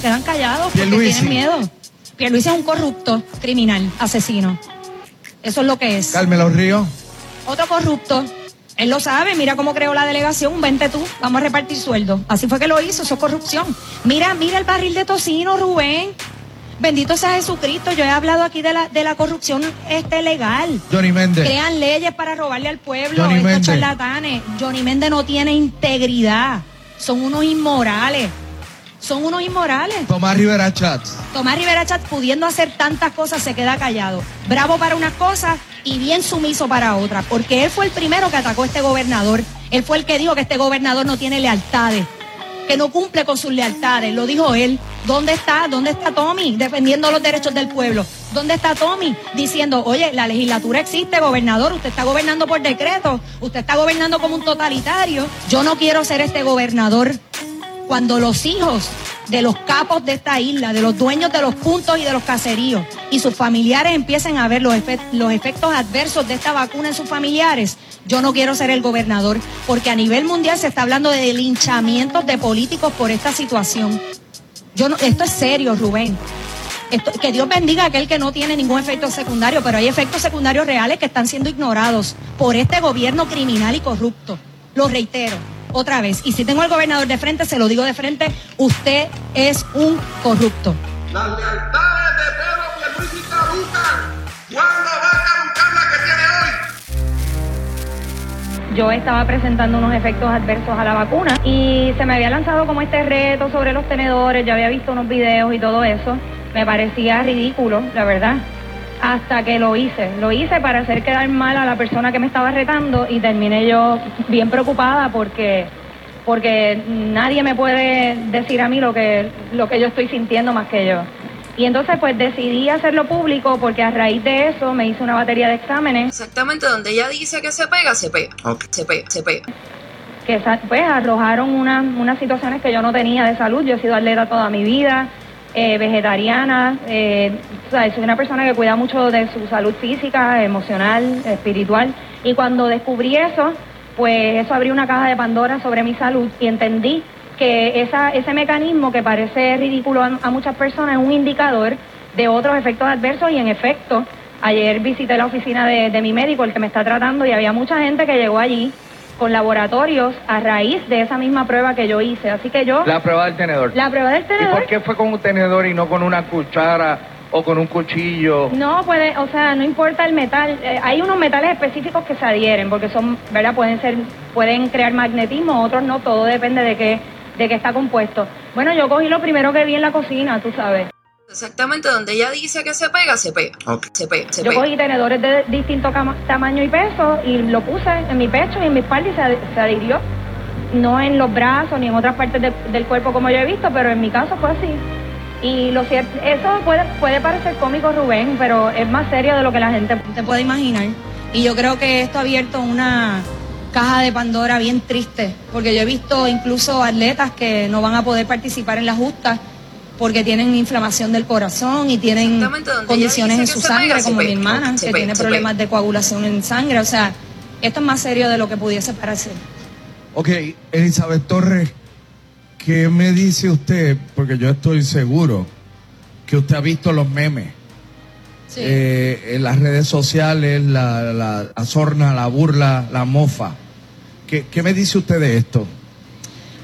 se quedan callados porque tienen miedo. Pierluisi es un corrupto, criminal, asesino. Eso es lo que es. Carmelo Río. Otro corrupto. Él lo sabe, mira cómo creó la delegación, vente tú, vamos a repartir sueldo. Así fue que lo hizo, eso es corrupción. Mira, mira el barril de tocino, Rubén. Bendito sea Jesucristo, yo he hablado aquí de la, de la corrupción este legal. Johnny Méndez. Crean leyes para robarle al pueblo, Johnny estos Méndez. charlatanes. Johnny Méndez no tiene integridad, son unos inmorales. Son unos inmorales. Tomás Rivera Chats. Tomás Rivera Chat, pudiendo hacer tantas cosas, se queda callado. Bravo para unas cosas y bien sumiso para otras. Porque él fue el primero que atacó a este gobernador. Él fue el que dijo que este gobernador no tiene lealtades. Que no cumple con sus lealtades. Lo dijo él. ¿Dónde está? ¿Dónde está Tommy? Defendiendo los derechos del pueblo. ¿Dónde está Tommy? Diciendo, oye, la legislatura existe, gobernador. Usted está gobernando por decreto. Usted está gobernando como un totalitario. Yo no quiero ser este gobernador cuando los hijos de los capos de esta isla, de los dueños de los puntos y de los caseríos, y sus familiares empiecen a ver los, los efectos adversos de esta vacuna en sus familiares, yo no quiero ser el gobernador, porque a nivel mundial se está hablando de linchamientos de políticos por esta situación. Yo no, esto es serio, Rubén. Que Dios bendiga a aquel que no tiene ningún efecto secundario, pero hay efectos secundarios reales que están siendo ignorados por este gobierno criminal y corrupto. Lo reitero otra vez. Y si tengo al gobernador de frente, se lo digo de frente, usted es un corrupto. Las lealtades de Pedro Pierluisi caducan. ¿Cuándo va a caducar la que tiene hoy? Yo estaba presentando unos efectos adversos a la vacuna y se me había lanzado como este reto sobre los tenedores, ya había visto unos videos y todo eso. Me parecía ridículo, la verdad. Hasta que lo hice. Lo hice para hacer quedar mal a la persona que me estaba retando y terminé yo bien preocupada porque porque nadie me puede decir a mí lo que lo que yo estoy sintiendo más que yo. Y entonces pues decidí hacerlo público porque a raíz de eso me hice una batería de exámenes Exactamente donde ella dice que se pega, se pega. Se pega, se pega. que sa- pues arrojaron una- unas situaciones que yo no tenía de salud. Yo he sido atleta toda mi vida, eh, vegetariana, eh, o sea, soy una persona que cuida mucho de su salud física, emocional, espiritual. Y cuando descubrí eso, pues eso abrió una caja de Pandora sobre mi salud y entendí que esa, ese mecanismo que parece ridículo a, a muchas personas es un indicador de otros efectos adversos y en efecto, ayer visité la oficina de, de mi médico, el que me está tratando, y había mucha gente que llegó allí con laboratorios a raíz de esa misma prueba que yo hice. Así que yo, La prueba del tenedor. la prueba del ¿Y tenedor, por qué fue con un tenedor y no con una cuchara o con un cuchillo? no puede, o sea, no importa el metal, eh, hay unos metales específicos que se adhieren, porque son, ¿verdad? Pueden ser, pueden crear magnetismo, otros no, todo depende de qué, de qué está compuesto. Bueno, yo cogí lo primero que vi en la cocina, tú sabes. Exactamente donde ella dice que se pega, se pega. Se pega, se Yo pega. cogí tenedores de distinto tamaño y peso y lo puse en mi pecho y en mi espalda y se, ad- se adhirió. No en los brazos ni en otras partes de- del cuerpo como yo he visto, pero en mi caso fue así. Y lo cierto, eso puede, puede parecer cómico, Rubén, pero es más serio de lo que la gente te puede imaginar. Y yo creo que esto ha abierto una caja de Pandora bien triste, porque yo he visto incluso atletas que no van a poder participar en las justas porque tienen inflamación del corazón y tienen condiciones en su sangre, como mi hermana, que tiene problemas de coagulación en sangre. O sea, esto es más serio de lo que pudiese parecer. Ok, Elizabeth Torres, ¿qué me dice usted? Porque yo estoy seguro que usted ha visto los memes Sí. eh, en las redes sociales, la, la, la sorna, la burla, la mofa. ¿Qué, ¿Qué me dice usted de esto?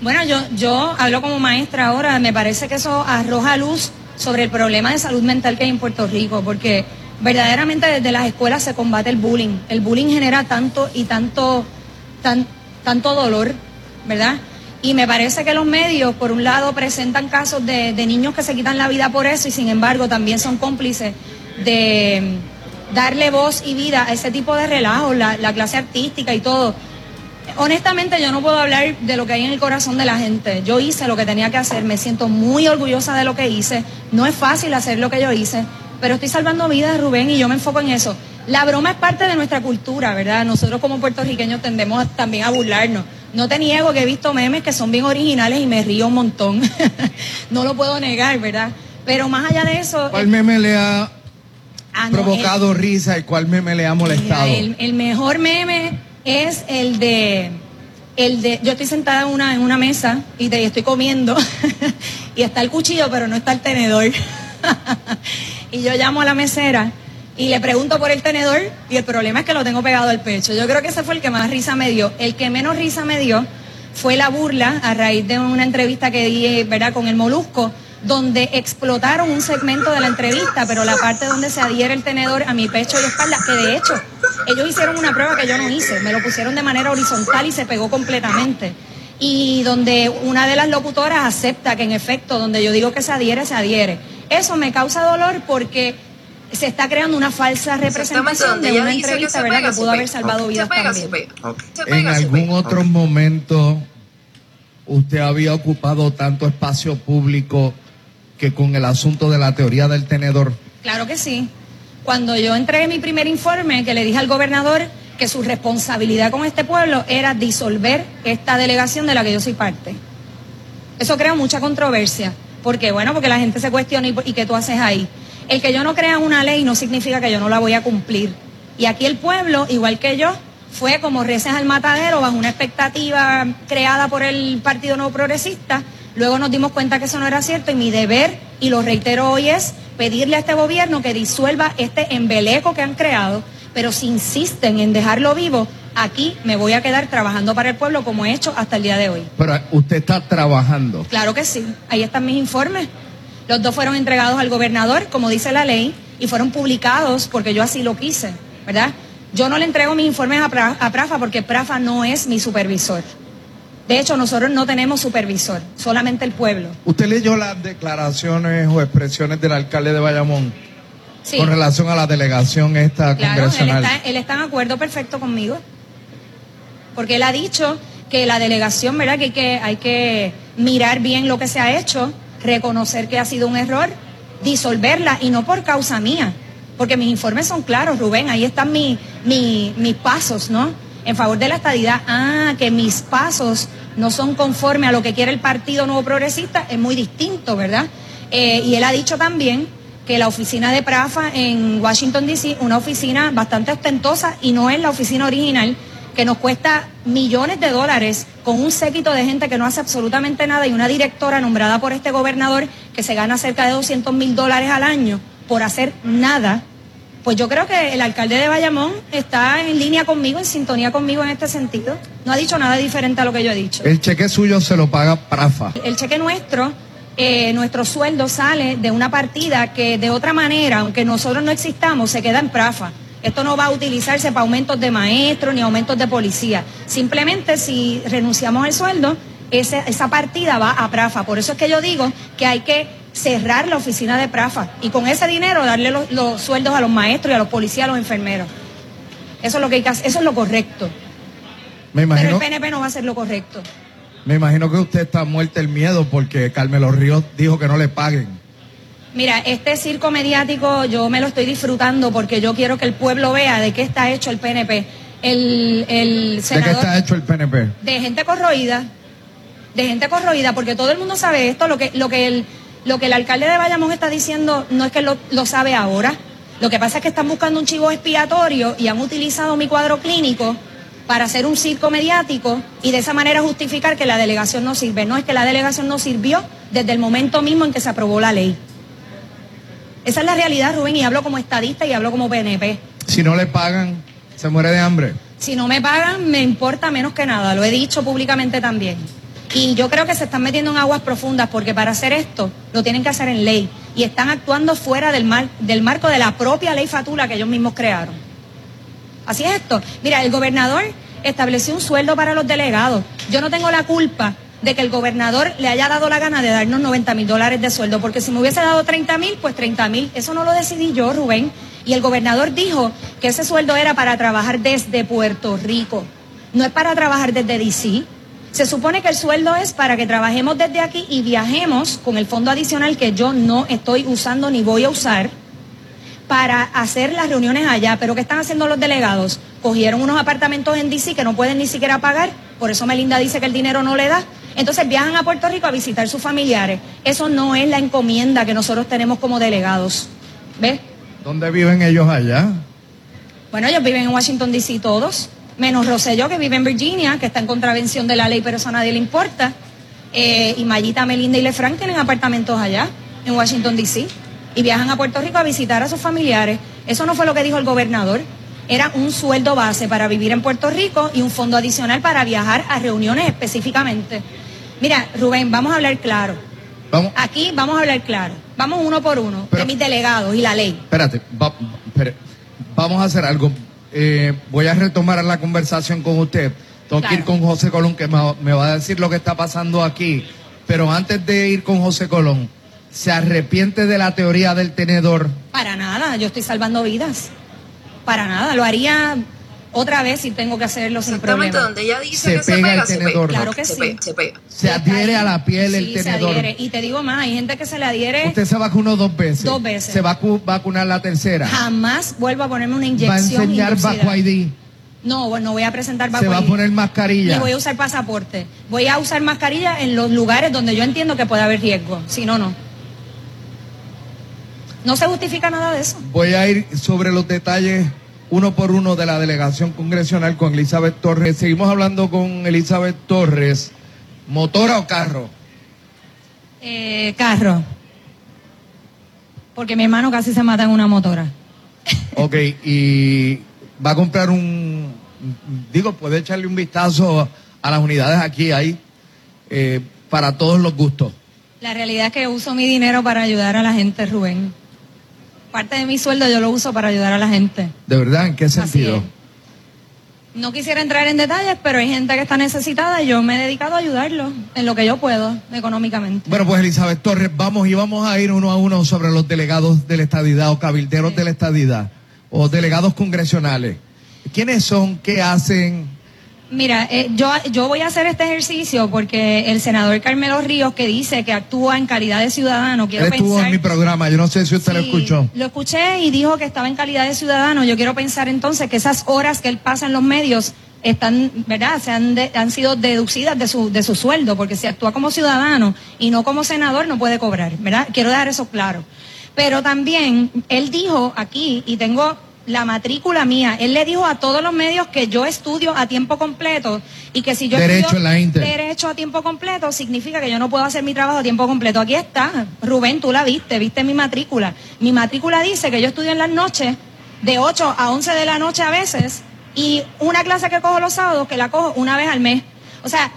Bueno, yo, yo hablo como maestra ahora, me parece que eso arroja luz sobre el problema de salud mental que hay en Puerto Rico, porque verdaderamente desde las escuelas se combate el bullying. El bullying genera tanto y tanto, tan, tanto dolor, ¿verdad? Y me parece que los medios, por un lado, presentan casos de, de niños que se quitan la vida por eso y sin embargo también son cómplices de darle voz y vida a ese tipo de relajos, la, la clase artística y todo. Honestamente yo no puedo hablar de lo que hay en el corazón de la gente. Yo hice lo que tenía que hacer, me siento muy orgullosa de lo que hice. No es fácil hacer lo que yo hice, pero estoy salvando vidas, Rubén, y yo me enfoco en eso. La broma es parte de nuestra cultura, ¿verdad? Nosotros como puertorriqueños tendemos a- también a burlarnos. No te niego que he visto memes que son bien originales y me río un montón. no lo puedo negar, ¿verdad? Pero más allá de eso... ¿Cuál meme le ha ah, no, provocado risa y cuál meme le ha molestado? El, el mejor meme es el de, el de, yo estoy sentada en una, en una mesa y estoy comiendo y está el cuchillo, pero no está el tenedor. y yo llamo a la mesera y le pregunto por el tenedor y el problema es que lo tengo pegado al pecho. Yo creo que ese fue el que más risa me dio. El que menos risa me dio fue la burla a raíz de una entrevista que di, ¿verdad?, con el Molusco, donde explotaron un segmento de la entrevista, pero la parte donde se adhiere el tenedor a mi pecho y espalda, que de hecho ellos hicieron una prueba que yo no hice, me lo pusieron de manera horizontal y se pegó completamente. Y donde una de las locutoras acepta que en efecto, donde yo digo que se adhiere, se adhiere. Eso me causa dolor porque se está creando una falsa representación de una entrevista que, ¿verdad? que pudo haber salvado vidas también. En algún otro momento usted había ocupado tanto espacio público que con el asunto de la teoría del tenedor. Claro que sí. Cuando yo entregué mi primer informe, que le dije al gobernador que su responsabilidad con este pueblo era disolver esta delegación de la que yo soy parte. Eso crea mucha controversia. ¿Por qué? Bueno, porque la gente se cuestiona y, y qué tú haces ahí. El que yo no crea una ley no significa que yo no la voy a cumplir. Y aquí el pueblo, igual que yo, fue como reces al matadero bajo una expectativa creada por el Partido Nuevo Progresista. Luego nos dimos cuenta que eso no era cierto y mi deber, y lo reitero hoy, es pedirle a este gobierno que disuelva este embeleco que han creado, pero si insisten en dejarlo vivo, aquí me voy a quedar trabajando para el pueblo como he hecho hasta el día de hoy. Pero usted está trabajando. Claro que sí, ahí están mis informes. Los dos fueron entregados al gobernador, como dice la ley, y fueron publicados porque yo así lo quise, ¿verdad? Yo no le entrego mis informes a, Prafa porque Prafa no es mi supervisor. De hecho, nosotros no tenemos supervisor, solamente el pueblo. ¿Usted leyó las declaraciones o expresiones del alcalde de Bayamón? Sí. Con relación a la delegación esta claro, congresional. Él está, él está en acuerdo perfecto conmigo. Porque él ha dicho que la delegación, ¿verdad? Que hay, que hay que mirar bien lo que se ha hecho reconocer que ha sido un error, disolverla y no por causa mía, porque mis informes son claros, Rubén, ahí están mis pasos, ¿no? En favor de la estadidad, ah, que mis pasos no son conformes a lo que quiere el Partido Nuevo Progresista, es muy distinto, ¿verdad? Eh, y él ha dicho también que la oficina de Prafa en Washington, D.C., una oficina bastante ostentosa y no es la oficina original, que nos cuesta millones de dólares con un séquito de gente que no hace absolutamente nada y una directora nombrada por este gobernador que se gana cerca de 200 mil dólares al año por hacer nada, pues yo creo que el alcalde de Bayamón está en línea conmigo, en sintonía conmigo en este sentido. No ha dicho nada diferente a lo que yo he dicho. El cheque suyo se lo paga Prafa. El cheque nuestro, eh, nuestro sueldo sale de una partida que de otra manera, aunque nosotros no existamos, se queda en Prafa. Esto no va a utilizarse para aumentos de maestros ni aumentos de policía. Simplemente si renunciamos al sueldo, esa partida va a Prafa. Por eso es que yo digo que hay que cerrar la oficina de Prafa y con ese dinero darle los, sueldos a los maestros y a los policías, a los enfermeros. Eso es lo que hay que hacer, eso es lo correcto. Me imagino, Pero el PNP no va a ser lo correcto. Me imagino que usted está muerto el miedo porque Carmelo Ríos dijo que no le paguen. Mira, este circo mediático yo me lo estoy disfrutando porque yo quiero que el pueblo vea de qué está hecho el PNP. El, el senador, ¿De qué está hecho el PNP? De gente corroída, de gente corroída, porque todo el mundo sabe esto, lo que, lo que, el, lo que el alcalde de Bayamón está diciendo no es que lo, lo sabe ahora, lo que pasa es que están buscando un chivo expiatorio y han utilizado mi cuadro clínico para hacer un circo mediático y de esa manera justificar que la delegación no sirve. No es que la delegación no sirvió desde el momento mismo en que se aprobó la ley. Esa es la realidad, Rubén, y hablo como estadista y hablo como PNP. Si no le pagan, se muere de hambre. Si no me pagan, me importa menos que nada, lo he dicho públicamente también. Y yo creo que se están metiendo en aguas profundas porque para hacer esto lo tienen que hacer en ley y están actuando fuera del, del marco de la propia ley Fatula que ellos mismos crearon. Así es esto. Mira, el gobernador estableció un sueldo para los delegados. Yo no tengo la culpa de que el gobernador le haya dado la gana de darnos 90 mil dólares de sueldo, porque si me hubiese dado 30 mil, pues 30 mil, eso no lo decidí yo, Rubén. Y el gobernador dijo que ese sueldo era para trabajar desde Puerto Rico, no es para trabajar desde DC. Se supone que el sueldo es para que trabajemos desde aquí y viajemos con el fondo adicional que yo no estoy usando ni voy a usar para hacer las reuniones allá. Pero ¿qué están haciendo los delegados? Cogieron unos apartamentos en DC que no pueden ni siquiera pagar, por eso Melinda dice que el dinero no le da entonces viajan a Puerto Rico a visitar sus familiares. Eso no es la encomienda que nosotros tenemos como delegados. ¿Ves? ¿Dónde viven ellos allá? Bueno, ellos viven en Washington, D.C. todos, menos Rosselló, que vive en Virginia, que está en contravención de la ley, pero eso a nadie le importa. eh, y Mayita, Melinda y Lefranc tienen apartamentos allá, en Washington, D.C., y viajan a Puerto Rico a visitar a sus familiares. Eso no fue lo que dijo el gobernador. Era un sueldo base para vivir en Puerto Rico y un fondo adicional para viajar a reuniones específicamente. Mira, Rubén, vamos a hablar claro. Vamos, Aquí vamos a hablar claro. Vamos uno por uno Pero- de mis delegados y la ley. espérate, va- vamos a hacer algo. Eh, voy a retomar la conversación con usted. Tengo que ir con José Colón, que me va a decir lo que está pasando aquí. Pero antes de ir con José Colón, ¿se arrepiente de la teoría del tenedor? Para nada, yo estoy salvando vidas. Para nada, lo haría otra vez si tengo que hacerlo sin Exactamente problema. donde ella dice Se que se pega pega, el se tenedor. pega. Claro que se sí. pega, se pega. Se adhiere a la piel el se tenedor. adhiere. Y te digo más, hay gente que se le adhiere. Usted se vacunó dos veces. Dos veces. Se va a cu- vacunar la tercera. Jamás vuelvo a ponerme una Va a inyección. enseñar. Baco ID. No, bueno, no voy a presentar Se va a poner mascarilla. Ni voy a usar pasaporte. Voy a usar mascarilla en los lugares donde yo entiendo que puede haber riesgo. Si no, no. No se justifica nada de eso. Voy a ir sobre los detalles uno por uno de la delegación congresional con Elizabeth Torres. Seguimos hablando con Elizabeth Torres. ¿Motora o carro? Eh, carro. Porque mi hermano casi se mata en una motora. Ok, y va a comprar un... Digo, puede echarle un vistazo a las unidades aquí, ahí, eh, para todos los gustos. La realidad es que uso mi dinero para ayudar a la gente, Rubén. Parte de mi sueldo yo lo uso para ayudar a la gente. ¿De verdad? ¿En qué sentido? No quisiera entrar en detalles, pero hay gente que está necesitada y yo me he dedicado a ayudarlos en lo que yo puedo económicamente. Bueno, pues Elizabeth Torres, vamos y vamos a ir uno a uno sobre los delegados de la estadidad o cabilderos Sí. de la estadidad o delegados congresionales. ¿Quiénes son? ¿Qué hacen? Mira, eh, yo, yo voy a hacer este ejercicio porque el senador Carmelo Ríos, que dice que actúa en calidad de ciudadano, quiero Él estuvo pensar... en mi programa, yo no sé si usted lo escuchó. Lo escuché y dijo que estaba en calidad de ciudadano. Yo quiero pensar entonces que esas horas que él pasa en los medios están, ¿verdad? Se han, de- han sido deducidas de su, de su sueldo, porque si actúa como ciudadano y no como senador no puede cobrar, ¿verdad? Quiero dejar eso claro. Pero también él dijo aquí, y tengo la matrícula mía, él le dijo a todos los medios que yo estudio a tiempo completo y que si yo Derecho estudio en la Inter. derecho a tiempo completo significa que yo no puedo hacer mi trabajo a tiempo completo. Aquí está, Rubén, tú la viste, viste mi matrícula. Mi matrícula dice que yo estudio en las noches, de 8 a 11 de la noche a veces, y una clase que cojo los sábados, que la cojo una vez al mes. O sea,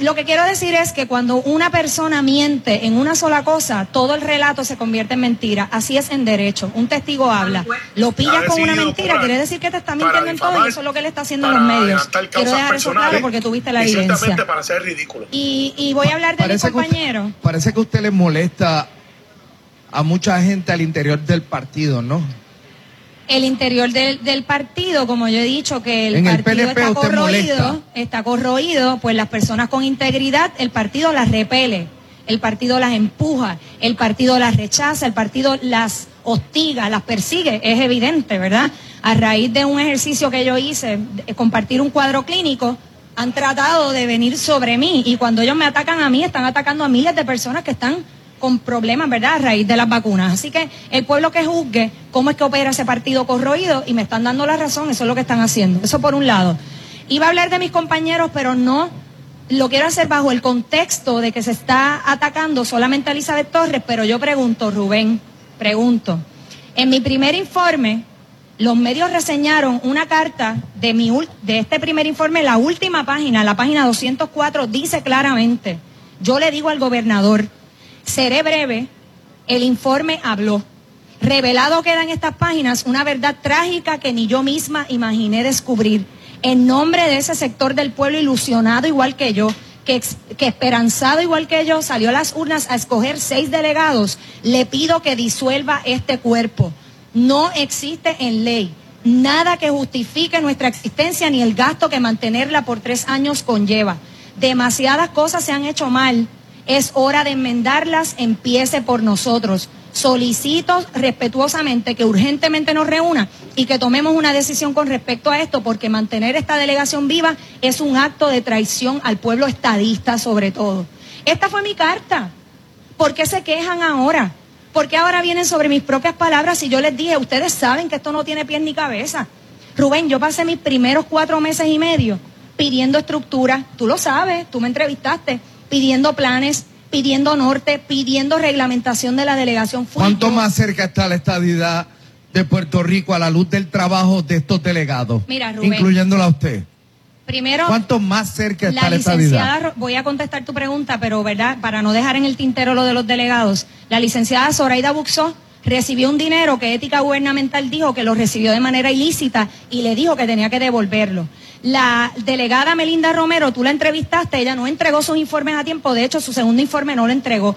lo que quiero decir es que cuando una persona miente en una sola cosa, todo el relato se convierte en mentira. Así es en derecho. Un testigo habla. Lo pillas con una mentira, quiere decir que te está mintiendo en todo y eso es lo que le está haciendo en los medios. Quiero dejar eso claro porque tuviste la evidencia. para ser ridículo. Y, y voy a hablar de que, usted, compañeros. parece que a usted le molesta a mucha gente al interior del partido, ¿no? El interior del, del partido, como yo he dicho, que el En partido está corroído, está corroído, pues las personas con integridad, el partido las repele, el partido las empuja, el partido las rechaza, el partido las hostiga, las persigue, es evidente, ¿verdad? A raíz de un ejercicio que yo hice, compartir un cuadro clínico, han tratado de venir sobre mí y cuando ellos me atacan a mí, están atacando a miles de personas que están con problemas, ¿verdad? A raíz de las vacunas. Así que el pueblo que juzgue cómo es que opera ese partido corroído y me están dando la razón, eso es lo que están haciendo. Eso por un lado. Iba a hablar de mis compañeros, pero no lo quiero hacer bajo el contexto de que se está atacando solamente a Elizabeth Torres, pero yo pregunto, Rubén, pregunto. En mi primer informe, los medios reseñaron una carta de, mi, de este primer informe, la última página, la página 204, dice claramente, yo le digo al gobernador, seré breve, el informe habló. Revelado queda en estas páginas una verdad trágica que ni yo misma imaginé descubrir. En nombre de ese sector del pueblo ilusionado igual que yo, que, que esperanzado igual que yo, salió a las urnas a escoger seis delegados, le pido que disuelva este cuerpo. No existe en ley nada que justifique nuestra existencia ni el gasto que mantenerla por tres años conlleva. Demasiadas cosas se han hecho mal. Es hora de enmendarlas, empiece por nosotros. Solicito respetuosamente que urgentemente nos reúna y que tomemos una decisión con respecto a esto, porque mantener esta delegación viva es un acto de traición al pueblo estadista sobre todo. Esta fue mi carta. ¿Por qué se quejan ahora? ¿Por qué ahora vienen sobre mis propias palabras si yo les dije, ustedes saben que esto no tiene pies ni cabeza? Rubén, yo pasé mis primeros cuatro meses y medio pidiendo estructura, tú lo sabes, tú me entrevistaste, pidiendo planes, pidiendo norte, pidiendo reglamentación de la delegación. Fui ¿Cuánto yo. más cerca está la estadidad de Puerto Rico a la luz del trabajo de estos delegados? Mira, Rubén. Incluyéndola a usted. Primero, ¿Cuánto más cerca está la la, licenciada? Ro- voy a contestar tu pregunta, pero verdad, para no dejar en el tintero lo de los delegados, la licenciada Zoraida Buxó recibió un dinero que Ética Gubernamental dijo que lo recibió de manera ilícita y le dijo que tenía que devolverlo. La delegada Melinda Romero, tú la entrevistaste, ella no entregó sus informes a tiempo, de hecho su segundo informe no lo entregó.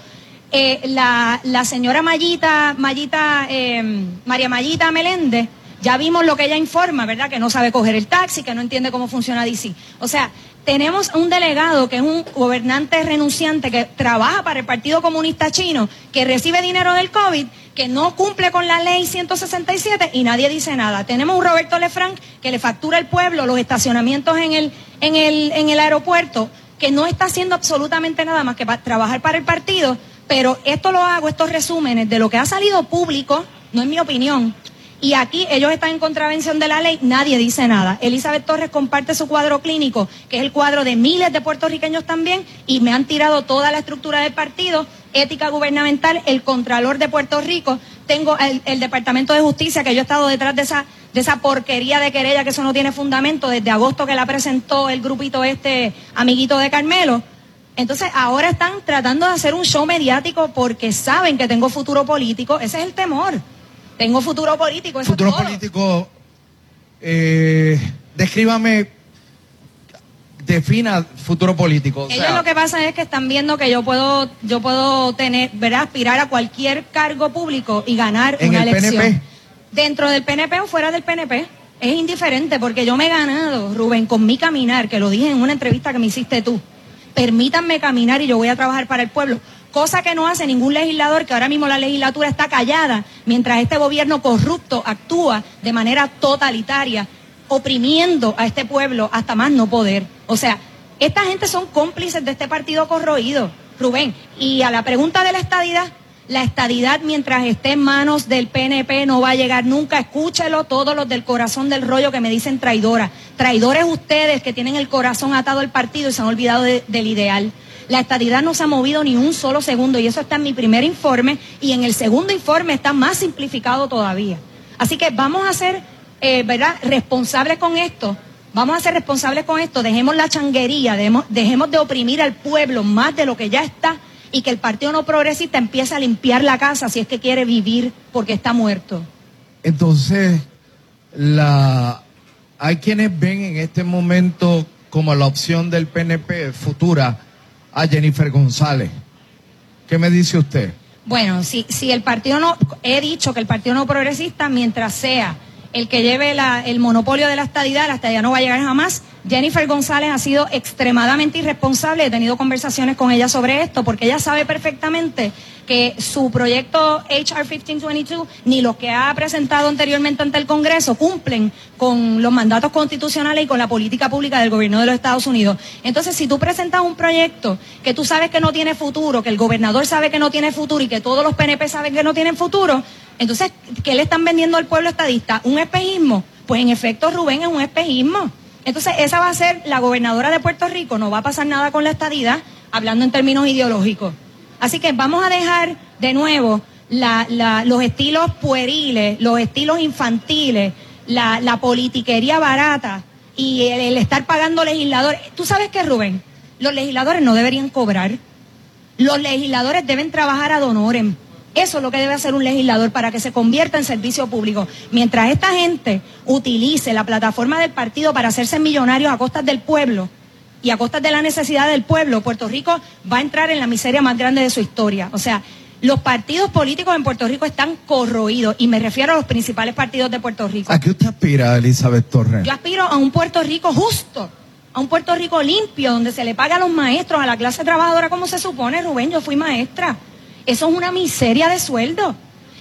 Eh, la, la señora Mayita, Mayita, eh, María Mayita Meléndez, ya vimos lo que ella informa, ¿verdad? Que no sabe coger el taxi, que no entiende cómo funciona DC. O sea, tenemos un delegado que es un gobernante renunciante que trabaja para el Partido Comunista Chino, que recibe dinero del COVID, que no cumple con la ley 167 y nadie dice nada. Tenemos un Roberto Lefranc que le factura al pueblo los estacionamientos en el, en el, en el aeropuerto, que no está haciendo absolutamente nada más que trabajar para el partido, pero esto lo hago, estos resúmenes de lo que ha salido público, no es mi opinión, y aquí ellos están en contravención de la ley, nadie dice nada. Elizabeth Torres comparte su cuadro clínico, que es el cuadro de miles de puertorriqueños también, y me han tirado toda la estructura del partido, ética gubernamental, el Contralor de Puerto Rico, tengo el, Departamento de Justicia, que yo he estado detrás de esa, de esa porquería de querella, que eso no tiene fundamento, desde agosto que la presentó el grupito este, amiguito de Carmelo. Entonces ahora están tratando de hacer un show mediático porque saben que tengo futuro político, ese es el temor. Tengo futuro político, eso Futuro todo. político, eh, descríbame, defina futuro político. o Ellos sea, lo que pasa es que están viendo que yo puedo, yo puedo tener, ¿verdad? aspirar a cualquier cargo público y ganar ¿En una el elección. PNP? Dentro del PNP o fuera del PNP. Es indiferente porque yo me he ganado, Rubén, con mi caminar, que lo dije en una entrevista que me hiciste tú. Permítanme caminar y yo voy a trabajar para el pueblo. Cosa que no hace ningún legislador, que ahora mismo la legislatura está callada, mientras este gobierno corrupto actúa de manera totalitaria, oprimiendo a este pueblo hasta más no poder. O sea, esta gente son cómplices de este partido corroído, Rubén. Y a la pregunta de la estadidad, la estadidad mientras esté en manos del PNP no va a llegar nunca. Escúchelo todos los del corazón del rollo que me dicen traidora. Traidores ustedes que tienen el corazón atado al partido y se han olvidado de- del ideal. La estadidad no se ha movido ni un solo segundo y eso está en mi primer informe y en el segundo informe está más simplificado todavía. Así que vamos a ser, eh, ¿verdad?, responsables con esto. Vamos a ser responsables con esto. Dejemos la changuería, dejemos, de oprimir al pueblo más de lo que ya está y que el Partido No Progresista empiece a limpiar la casa si es que quiere vivir porque está muerto. Entonces, hay quienes ven en este momento como la opción del PNP futura a Jennifer González. ¿Qué me dice usted? Bueno, si, si el partido no, he dicho que el partido no progresista, mientras sea el que lleve la- el monopolio de la estadidad, la estadidad no va a llegar jamás. Jennifer González ha sido extremadamente irresponsable, he tenido conversaciones con ella sobre esto, porque ella sabe perfectamente que su proyecto HR 1522, ni los que ha presentado anteriormente ante el Congreso, cumplen con los mandatos constitucionales y con la política pública del gobierno de los Estados Unidos. Entonces, si tú presentas un proyecto que tú sabes que no tiene futuro, que el gobernador sabe que no tiene futuro y que todos los PNP saben que no tienen futuro, entonces, ¿qué le están vendiendo al pueblo estadista? ¿Un espejismo? Pues en efecto, Rubén es un espejismo. Entonces, esa va a ser la gobernadora de Puerto Rico, no va a pasar nada con la estadidad, hablando en términos ideológicos. Así que vamos a dejar de nuevo los estilos pueriles, los estilos infantiles, la, politiquería barata y el, el estar pagando legisladores. ¿Tú sabes qué, Rubén? Los legisladores no deberían cobrar. Los legisladores deben trabajar ad honorem. Eso es lo que debe hacer un legislador para que se convierta en servicio público. Mientras esta gente utilice la plataforma del partido para hacerse millonarios a costas del pueblo y a costas de la necesidad del pueblo, Puerto Rico va a entrar en la miseria más grande de su historia. O sea, los partidos políticos en Puerto Rico están corroídos y me refiero a los principales partidos de Puerto Rico. ¿A qué usted aspira, Elizabeth Torres? Yo aspiro a un Puerto Rico justo, a un Puerto Rico limpio, donde se le paga a los maestros, a la clase trabajadora como se supone, Rubén, yo fui maestra. Eso es una miseria de sueldo.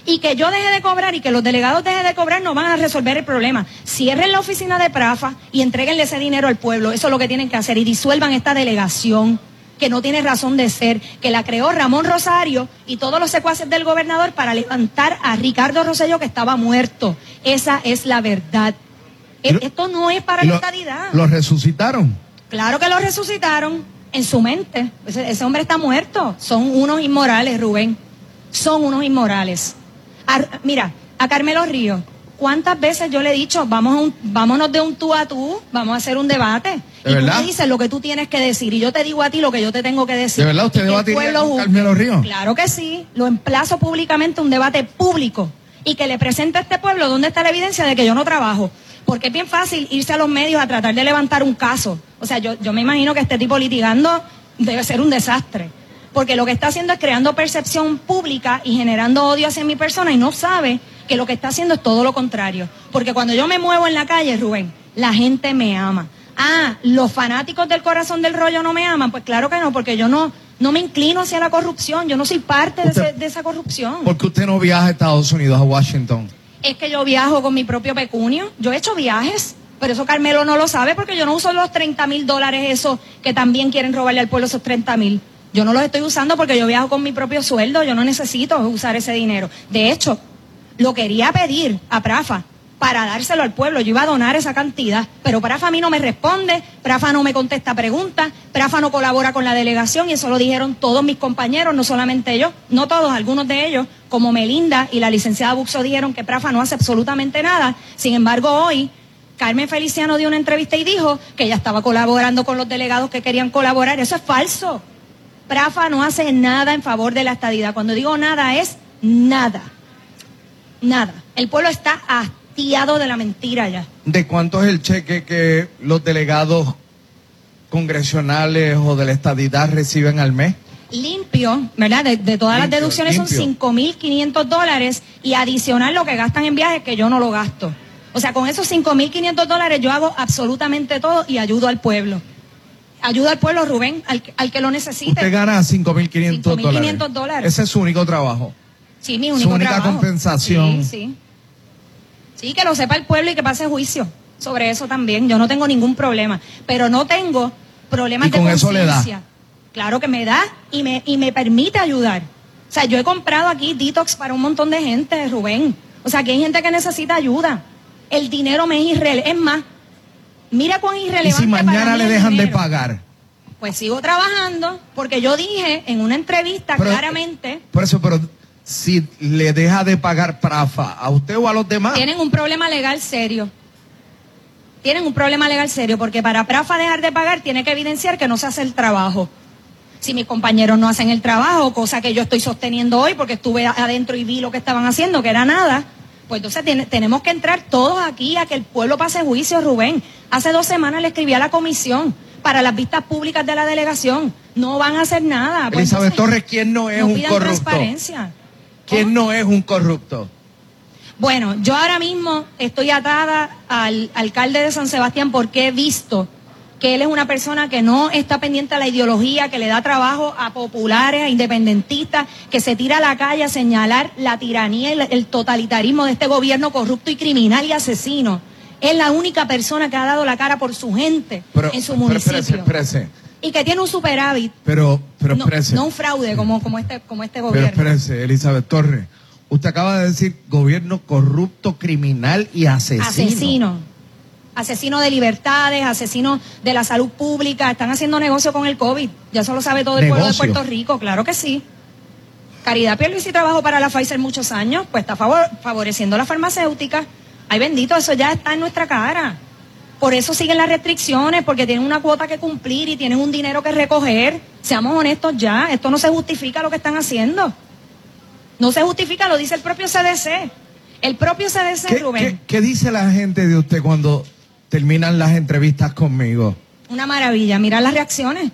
Y que yo deje de cobrar y que los delegados dejen de cobrar no van a resolver el problema. Cierren la oficina de Prafa y entreguenle ese dinero al pueblo. Eso es lo que tienen que hacer. Y disuelvan esta delegación que no tiene razón de ser, que la creó Ramón Rosario y todos los secuaces del gobernador para levantar a Ricardo Rosselló que estaba muerto. Esa es la verdad. Lo- Esto no es para ¿Y la estadidad. ¿Lo resucitaron? Claro que lo resucitaron. En su mente. Ese, ese hombre está muerto. Son unos inmorales, Rubén. Son unos inmorales. A- mira, a Carmelo Ríos, ¿cuántas veces yo le he dicho, vamos a un- vámonos de un tú a tú, vamos a hacer un debate? ¿De y tú me dices lo que tú tienes que decir y yo te digo a ti lo que yo te tengo que decir. ¿De verdad usted debatiría con. Carmelo Ríos? Claro que sí. Lo emplazo públicamente a un debate público y que le presente a este pueblo dónde está la evidencia de que yo no trabajo. Porque es bien fácil irse a los medios a tratar de levantar un caso. O sea, yo, yo me imagino que este tipo litigando debe ser un desastre. Porque lo que está haciendo es creando percepción pública y generando odio hacia mi persona y no sabe que lo que está haciendo es todo lo contrario. Porque cuando yo me muevo en la calle, Rubén, la gente me ama. Ah, los fanáticos del corazón del rollo no me aman. Pues claro que no, porque yo no, no me inclino hacia la corrupción. Yo no soy parte de, ese- de esa corrupción. ¿Por qué usted no viaja a Estados Unidos, a Washington? Es que yo viajo con mi propio pecunio. Yo he hecho viajes, pero eso Carmelo no lo sabe porque yo no uso los 30 mil dólares esos que también quieren robarle al pueblo esos 30 mil. Yo no los estoy usando porque yo viajo con mi propio sueldo. Yo no necesito usar ese dinero. De hecho, lo quería pedir a Prafa para dárselo al pueblo. Yo iba a donar esa cantidad, pero Prafa a mí no me responde, Prafa no me contesta preguntas, Prafa no colabora con la delegación y eso lo dijeron todos mis compañeros, no solamente yo, no todos, algunos de ellos, como Melinda y la licenciada Buxo dijeron que Prafa no hace absolutamente nada. Sin embargo, hoy Carmen Feliciano dio una entrevista y dijo que ella estaba colaborando con los delegados que querían colaborar. Eso es falso. Prafa no hace nada en favor de la estadidad. Cuando digo nada es nada. Nada. El pueblo está hastiado de la mentira ya. ¿De cuánto es el cheque que los delegados congresionales o de la estadidad reciben al mes? Limpio, ¿verdad? De, de todas las deducciones limpio. son 5.500 dólares y adicional lo que gastan en viajes que yo no lo gasto. O sea, con esos 5.500 dólares yo hago absolutamente todo y ayudo al pueblo. Ayudo al pueblo, Rubén, al, que- al que lo necesite. Usted gana 5.500 dólares. 5.500 dólares. Ese es su único trabajo. Sí, mi Su único única trabajo. compensación. Sí, sí. Sí, que lo sepa el pueblo y que pase juicio sobre eso también. Yo no tengo ningún problema, pero no tengo problemas ¿Y con de conciencia. Claro que me da y me, y me permite ayudar. O sea, yo he comprado aquí detox para un montón de gente, Rubén. O sea, que hay gente que necesita ayuda. El dinero me es irrelevante. Es más, mira cuán Y irrelevante si para mañana mí le dejan de pagar. Pues sigo trabajando porque yo dije en una entrevista Pero- claramente Por eso, pero si le deja de pagar Prafa, ¿a usted o a los demás? tienen un problema legal serio. Tienen un problema legal serio porque para Prafa dejar de pagar tiene que evidenciar que no se hace el trabajo. Si mis compañeros no hacen el trabajo, cosa que yo estoy sosteniendo hoy porque estuve adentro y vi lo que estaban haciendo, que era nada, pues entonces tiene- tenemos que entrar todos aquí a que el pueblo pase juicio, Rubén. Hace dos semanas le escribí a la comisión para las vistas públicas de la delegación. No van a hacer nada. Pues Elizabeth entonces, Torres, ¿quién no es no un corrupto? transparencia. ¿Quién no es un corrupto? Bueno, yo ahora mismo estoy atada al alcalde de San Sebastián porque he visto que él es una persona que no está pendiente a la ideología, que le da trabajo a populares, a independentistas, que se tira a la calle a señalar la tiranía y el- totalitarismo de este gobierno corrupto y criminal y asesino. Es la única persona que ha dado la cara por su gente Pero, en su pero municipio. espérese, espérese. Y que tiene un superávit, Pero, pero no, no un fraude como, como, este, como este Pero gobierno. espérese, Elizabeth Torres. Usted acaba de decir gobierno corrupto, criminal y asesino. asesino. Asesino de libertades, asesino de la salud pública, están haciendo negocio con el COVID. Ya eso lo sabe todo el pueblo de Negocio. Puerto Rico, claro que sí. Caridad Pierluisi trabajó para la Pfizer muchos años, pues está favor- favoreciendo a la farmacéutica. Ay bendito, eso ya está en nuestra cara. Por eso siguen las restricciones, porque tienen una cuota que cumplir y tienen un dinero que recoger. Seamos honestos ya, esto no se justifica lo que están haciendo. No se justifica, lo dice el propio CDC. El propio CDC, ¿Qué, Rubén. qué- qué dice la gente de usted cuando terminan las entrevistas conmigo? Una maravilla, mira las reacciones.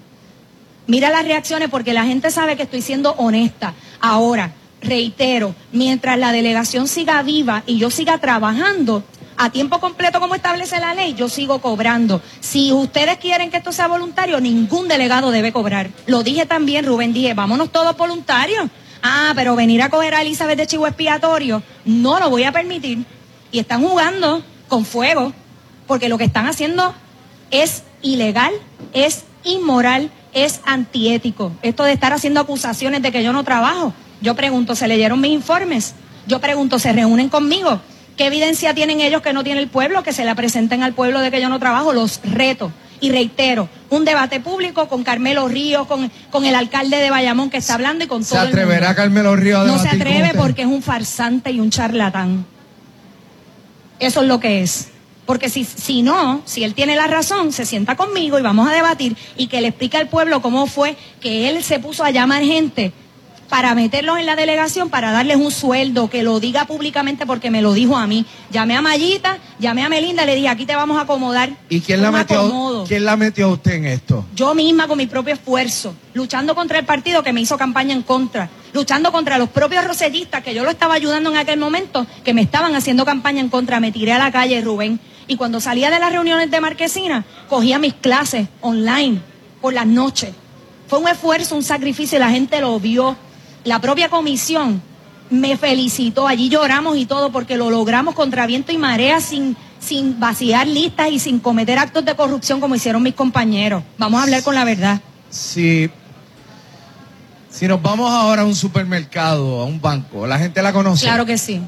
Mira las reacciones porque la gente sabe que estoy siendo honesta. Ahora, reitero, mientras la delegación siga viva y yo siga trabajando a tiempo completo como establece la ley, yo sigo cobrando. Si ustedes quieren que esto sea voluntario, ningún delegado debe cobrar. Lo dije también, Rubén, dije, vámonos todos voluntarios. Ah, pero venir a coger a Elizabeth de chivo expiatorio, no lo voy a permitir. Y están jugando con fuego, porque lo que están haciendo es ilegal, es inmoral, es antiético. Esto de estar haciendo acusaciones de que yo no trabajo. Yo pregunto, ¿se leyeron mis informes? Yo pregunto, ¿se reúnen conmigo? ¿Qué evidencia tienen ellos que no tiene el pueblo? Que se la presenten al pueblo de que yo no trabajo. Los reto. Y reitero, un debate público con Carmelo Ríos, con, con el alcalde de Bayamón que está hablando y con todo ¿Se el mundo. atreverá Carmelo Ríos a No se atreve porque es un farsante y un charlatán. Eso es lo que es. Porque si, si no, si él tiene la razón, se sienta conmigo y vamos a debatir y que le explique al pueblo cómo fue que él se puso a llamar gente para meterlos en la delegación, para darles un sueldo, que lo diga públicamente porque me lo dijo a mí. Llamé a Mayita, llamé a Melinda, le dije, aquí te vamos a acomodar. ¿Y quién la, metió, acomodo. quién la metió a usted en esto? Yo misma con mi propio esfuerzo, luchando contra el partido que me hizo campaña en contra, luchando contra los propios rosellistas que yo lo estaba ayudando en aquel momento, que me estaban haciendo campaña en contra, me tiré a la calle, Rubén. Y cuando salía de las reuniones de Marquesina, cogía mis clases online por las noches. Fue un esfuerzo, un sacrificio y la gente lo vio. La propia comisión me felicitó, allí lloramos y todo porque lo logramos contra viento y marea sin, sin vaciar listas y sin cometer actos de corrupción como hicieron mis compañeros. Vamos a hablar con la verdad. Si, si nos vamos ahora a un supermercado, a un banco, la gente la conoce. Claro que sí.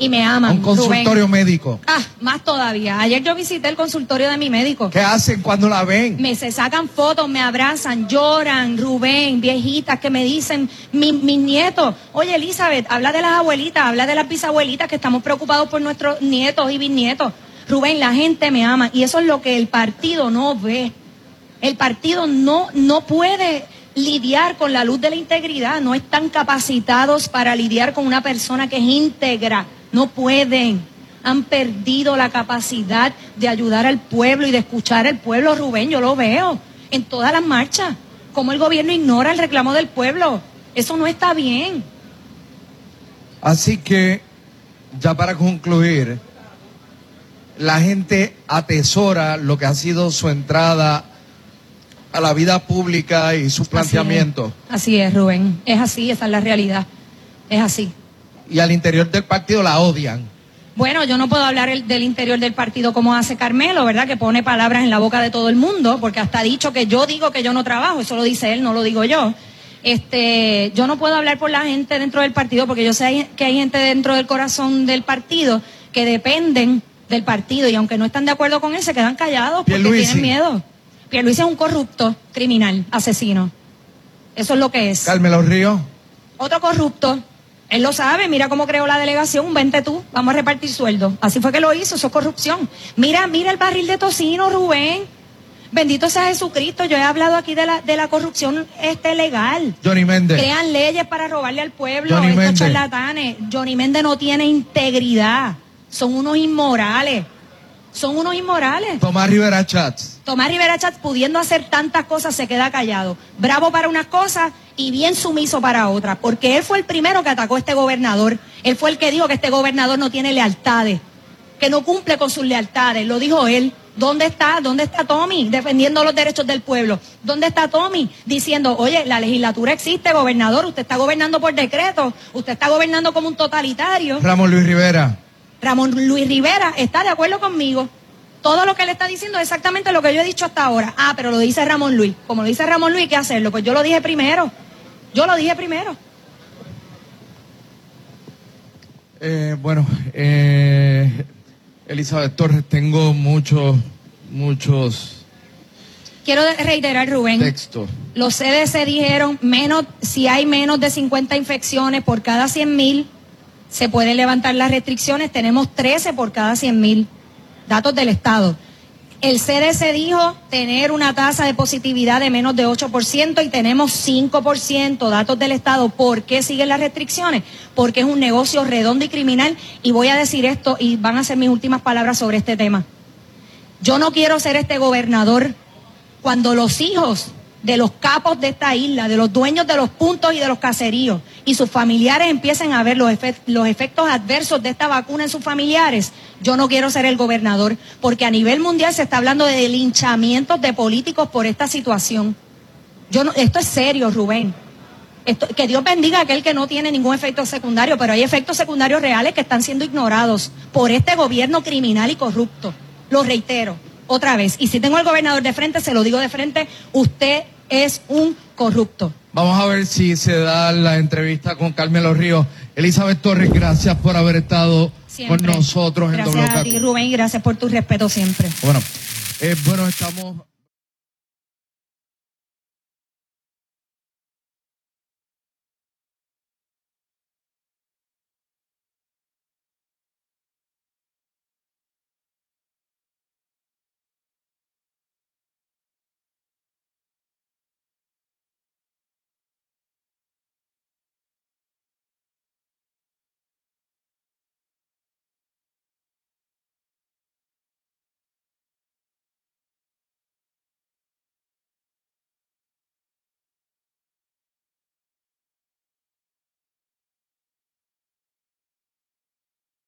Y me aman. un consultorio Rubén. médico. Ah, más todavía. Ayer yo visité el consultorio de mi médico. ¿Qué hacen cuando la ven? Me se sacan fotos, me abrazan, lloran, Rubén, viejitas que me dicen, mi- mis nietos, oye Elizabeth, habla de las abuelitas, habla de las bisabuelitas que estamos preocupados por nuestros nietos y bisnietos. Rubén, la gente me ama y eso es lo que el partido no ve. El partido no, no puede lidiar con la luz de la integridad, no están capacitados para lidiar con una persona que es íntegra, no pueden. Han perdido la capacidad de ayudar al pueblo y de escuchar al pueblo, Rubén, yo lo veo en todas las marchas, como el gobierno ignora el reclamo del pueblo. Eso no está bien. Así que, ya para concluir, la gente atesora lo que ha sido su entrada a la vida pública y su planteamiento. Así es, Rubén. Es así, esa es la realidad. Es así. Y al interior del partido la odian. Bueno, yo no puedo hablar el- del interior del partido como hace Carmelo, ¿verdad? Que pone palabras en la boca de todo el mundo, porque hasta ha dicho que yo digo que yo no trabajo, eso lo dice él, no lo digo yo. Este, yo no puedo hablar por la gente dentro del partido, porque yo sé que hay gente dentro del corazón del partido que dependen del partido y aunque no están de acuerdo con él, se quedan callados porque Pierluisi. tienen miedo. Pierluisi es un corrupto, criminal, asesino. Eso es lo que es. Carmelo Ríos. Otro corrupto. Él lo sabe, mira cómo creó la delegación, vente tú, vamos a repartir sueldo. Así fue que lo hizo, eso es corrupción. Mira, mira el barril de tocino, Rubén. Bendito sea Jesucristo, yo he hablado aquí de la, de la corrupción este legal. Johnny Méndez. Crean leyes para robarle al pueblo, Johnny estos charlatanes. Johnny Méndez no tiene integridad, son unos inmorales. Son unos inmorales. Tomás Rivera Chats. Tomás Rivera Chat, pudiendo hacer tantas cosas, se queda callado. Bravo para unas cosas y bien sumiso para otras. Porque él fue el primero que atacó a este gobernador. Él fue el que dijo que este gobernador no tiene lealtades, que no cumple con sus lealtades. Lo dijo él. ¿Dónde está? ¿Dónde está Tommy defendiendo los derechos del pueblo? ¿Dónde está Tommy diciendo, oye, la legislatura existe, gobernador, usted está gobernando por decreto, usted está gobernando como un totalitario? Ramón Luis Rivera. Ramón Luis Rivera está de acuerdo conmigo. Todo lo que él está diciendo es exactamente lo que yo he dicho hasta ahora. Ah, pero lo dice Ramón Luis. Como lo dice Ramón Luis, que hacerlo. Pues yo lo dije primero. Yo lo dije primero. Eh, bueno, eh, Elizabeth Torres, tengo muchos, muchos Quiero reiterar, Rubén. textos. Los CDC dijeron, menos, si hay menos de 50 infecciones por cada 100 mil, se pueden levantar las restricciones. Tenemos 13 por cada 100 mil. Datos del Estado. El CDC dijo tener una tasa de positividad de menos de 8% y tenemos 5%, datos del Estado. ¿Por qué siguen las restricciones? Porque es un negocio redondo y criminal. Y voy a decir esto y van a ser mis últimas palabras sobre este tema. Yo no quiero ser este gobernador cuando los hijos de los capos de esta isla, de los dueños de los puntos y de los caseríos, y sus familiares empiecen a ver los, efe- los efectos adversos de esta vacuna en sus familiares, yo no quiero ser el gobernador, porque a nivel mundial se está hablando de linchamientos de políticos por esta situación. Yo esto es serio, Rubén. Que Dios bendiga a aquel que no tiene ningún efecto secundario, pero hay efectos secundarios reales que están siendo ignorados por este gobierno criminal y corrupto. Lo reitero otra vez. Y si tengo al gobernador de frente, se lo digo de frente, usted es un corrupto. Vamos a ver si se da la entrevista con Carmelo Ríos. Elizabeth Torres, gracias por haber estado Siempre. con nosotros en Gracias a ti, Rubén, y gracias por tu respeto siempre. Bueno, Eh, bueno, estamos